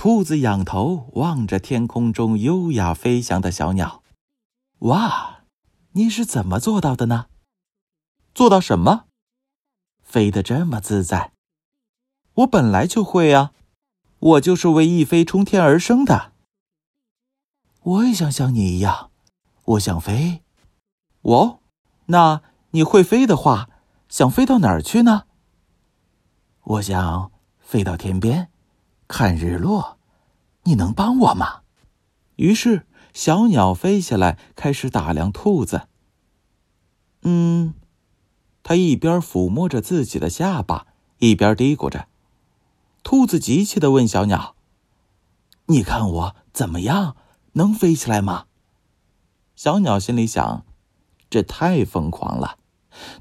兔子仰头望着天空中优雅飞翔的小鸟，哇，你是怎么做到的呢？做到什么？飞得这么自在？我本来就会啊，我就是为一飞冲天而生的。我也想像你一样，我想飞。哦，那你会飞的话，想飞到哪儿去呢？我想飞到天边，看日落。你能帮我吗？于是小鸟飞下来，开始打量兔子。嗯，它一边抚摸着自己的下巴，一边嘀咕着。兔子急切的问小鸟：“你看我怎么样？能飞起来吗？”小鸟心里想：“这太疯狂了。”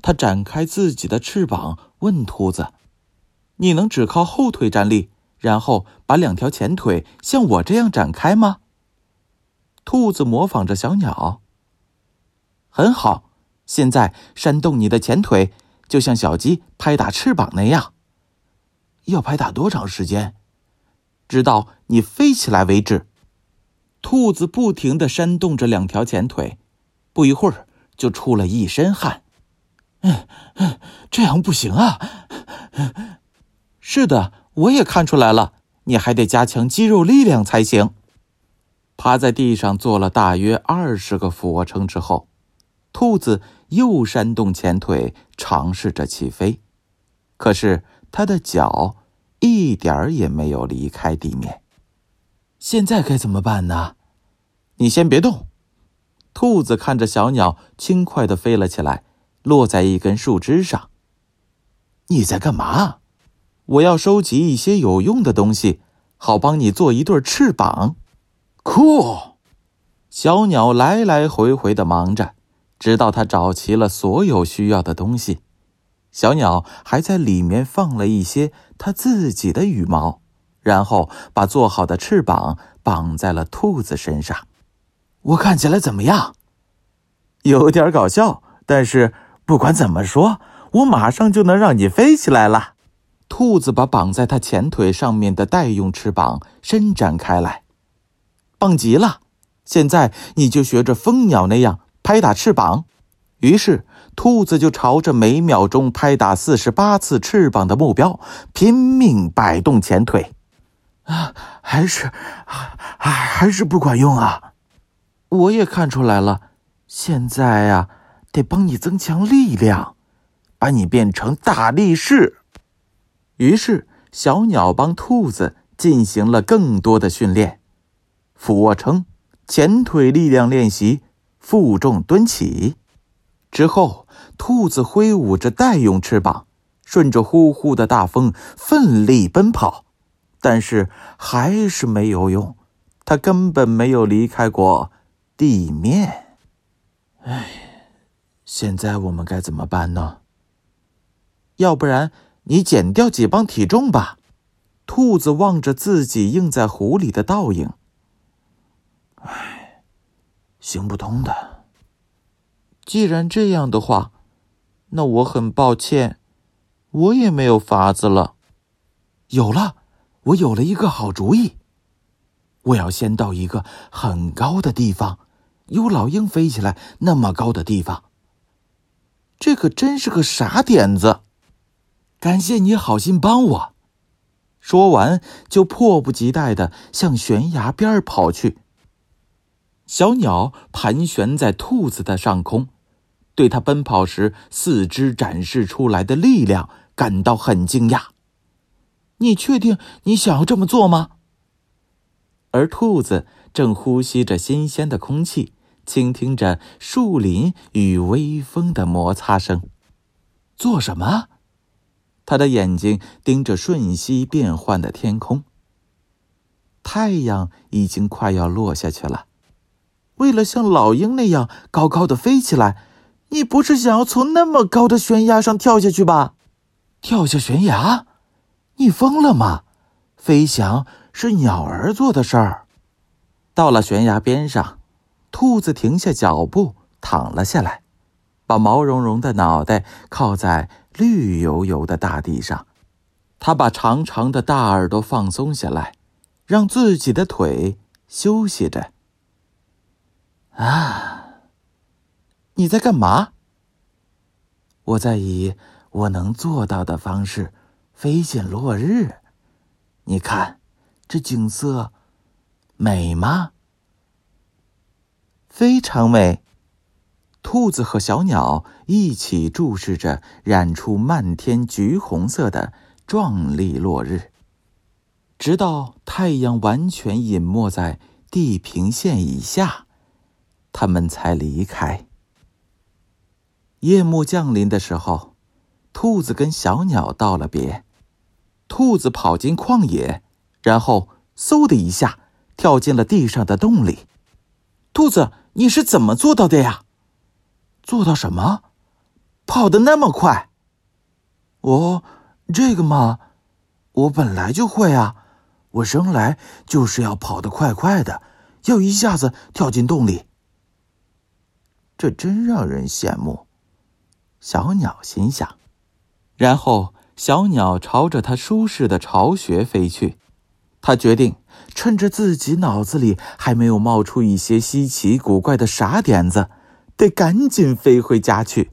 它展开自己的翅膀，问兔子：“你能只靠后腿站立？”然后把两条前腿像我这样展开吗？兔子模仿着小鸟。很好，现在扇动你的前腿，就像小鸡拍打翅膀那样。要拍打多长时间？直到你飞起来为止。兔子不停的扇动着两条前腿，不一会儿就出了一身汗。嗯嗯，这样不行啊。是的。我也看出来了，你还得加强肌肉力量才行。趴在地上做了大约二十个俯卧撑之后，兔子又扇动前腿，尝试着起飞。可是它的脚一点儿也没有离开地面。现在该怎么办呢？你先别动。兔子看着小鸟轻快的飞了起来，落在一根树枝上。你在干嘛？我要收集一些有用的东西，好帮你做一对翅膀。酷！小鸟来来回回的忙着，直到它找齐了所有需要的东西。小鸟还在里面放了一些它自己的羽毛，然后把做好的翅膀绑在了兔子身上。我看起来怎么样？有点搞笑，但是不管怎么说，我马上就能让你飞起来了。兔子把绑在它前腿上面的代用翅膀伸展开来，棒极了！现在你就学着蜂鸟那样拍打翅膀。于是，兔子就朝着每秒钟拍打四十八次翅膀的目标拼命摆动前腿。啊，还是，还还是不管用啊！我也看出来了，现在呀，得帮你增强力量，把你变成大力士。于是，小鸟帮兔子进行了更多的训练：俯卧撑、前腿力量练习、负重蹲起。之后，兔子挥舞着代用翅膀，顺着呼呼的大风奋力奔跑，但是还是没有用，它根本没有离开过地面。唉，现在我们该怎么办呢？要不然？你减掉几磅体重吧。兔子望着自己映在湖里的倒影，唉，行不通的。既然这样的话，那我很抱歉，我也没有法子了。有了，我有了一个好主意。我要先到一个很高的地方，有老鹰飞起来那么高的地方。这可真是个傻点子。感谢你好心帮我，说完就迫不及待的向悬崖边跑去。小鸟盘旋在兔子的上空，对它奔跑时四肢展示出来的力量感到很惊讶。你确定你想要这么做吗？而兔子正呼吸着新鲜的空气，倾听着树林与微风的摩擦声。做什么？他的眼睛盯着瞬息变幻的天空。太阳已经快要落下去了。为了像老鹰那样高高的飞起来，你不是想要从那么高的悬崖上跳下去吧？跳下悬崖？你疯了吗？飞翔是鸟儿做的事儿。到了悬崖边上，兔子停下脚步，躺了下来，把毛茸茸的脑袋靠在。绿油油的大地上，他把长长的大耳朵放松下来，让自己的腿休息着。啊，你在干嘛？我在以我能做到的方式飞进落日。你看，这景色美吗？非常美。兔子和小鸟一起注视着染出漫天橘红色的壮丽落日，直到太阳完全隐没在地平线以下，他们才离开。夜幕降临的时候，兔子跟小鸟道了别。兔子跑进旷野，然后嗖的一下跳进了地上的洞里。兔子，你是怎么做到的呀？做到什么？跑得那么快？哦，这个嘛，我本来就会啊。我生来就是要跑得快快的，要一下子跳进洞里。这真让人羡慕。小鸟心想，然后。小鸟朝着它舒适的巢穴飞去，它决定趁着自己脑子里还没有冒出一些稀奇古怪的傻点子，得赶紧飞回家去。